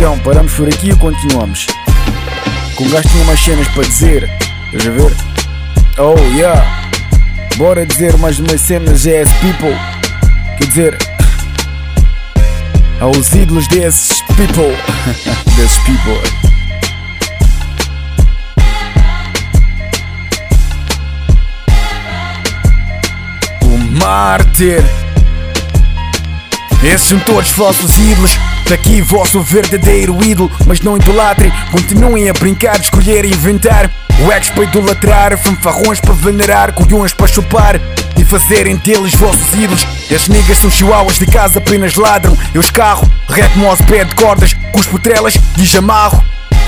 Então, paramos por aqui e continuamos. Com o gajo tinha umas cenas para dizer. Estás a ver? Oh, yeah. Bora dizer mais umas cenas as people. Quer dizer, aos ídolos desses people. desses people. Mártir. Esses são todos falsos ídolos. Daqui vosso verdadeiro ídolo, mas não idolatrem. Continuem a brincar, escolher e inventar. O ex para idolatrar, fanfarrões para venerar, colhões para chupar e fazerem deles vossos ídolos. As niggas são chihuahuas de casa apenas ladram. Eu escarro, reto-me aos pé de cordas, cuspo trelas e jamarro.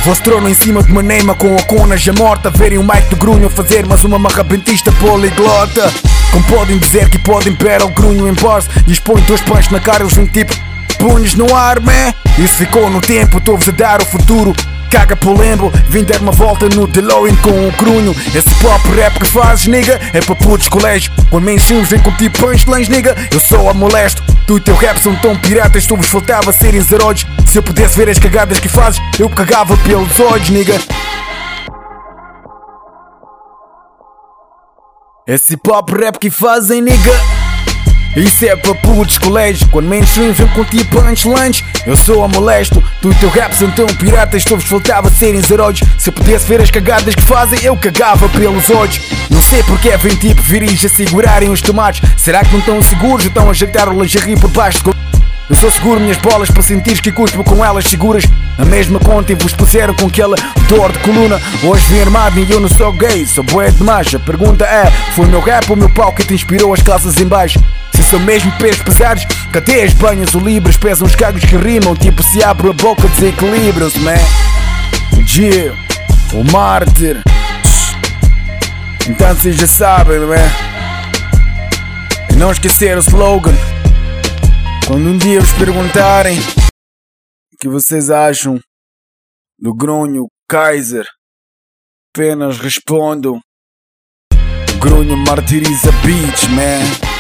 Vosso trono em cima de uma neima com a cona já morta. Verem o Mike de grunho fazer mais uma marrabentista poliglota. Como podem dizer que podem pera o grunho em bars e expõe dois pães na cara, eles vêm tipo punhos no ar, man. Isso ficou no tempo, estou-vos a dar o futuro. Caga pro lembo, vim dar uma volta no DeLorean com o grunho. Esse pop rap que fazes, nigga, é para putos colégio. Quando mainstreams vem com tipo punchlines, nigga, eu sou a molesto. Tu e teu rap são tão piratas, tu vos faltava serem zerodes. Se eu pudesse ver as cagadas que fazes, eu cagava pelos olhos, nigga. Esse pop rap que fazem, nigga. Isso é para putos colégio Quando mainstream vem com tipo punchlines Eu sou a molesto e teu rap são tão piratas Tu vos faltava serem heróis Se eu pudesse ver as cagadas que fazem Eu cagava pelos olhos Não sei porque vem tipo viris a segurarem os tomates Será que não estão seguros? Estão a ajeitar o lingerie por baixo de... Eu sou seguro minhas bolas para sentir que cuspo com elas seguras A mesma conta e vos puseram com aquela dor de coluna Hoje vim armado e eu não sou gay, sou bué de macho A pergunta é, foi o meu rap ou o meu pau que te inspirou as calças em baixo? Se são mesmo pesos pesados, cadê as banhas ou libras? Pesam os cagos que rimam, tipo se abre a boca desequilibram-se, man G, o mártir Então vocês já sabem, não é? E não esquecer o slogan quando um dia vos perguntarem o que vocês acham do Grunho Kaiser, apenas respondam: Grunho martiriza beach, man.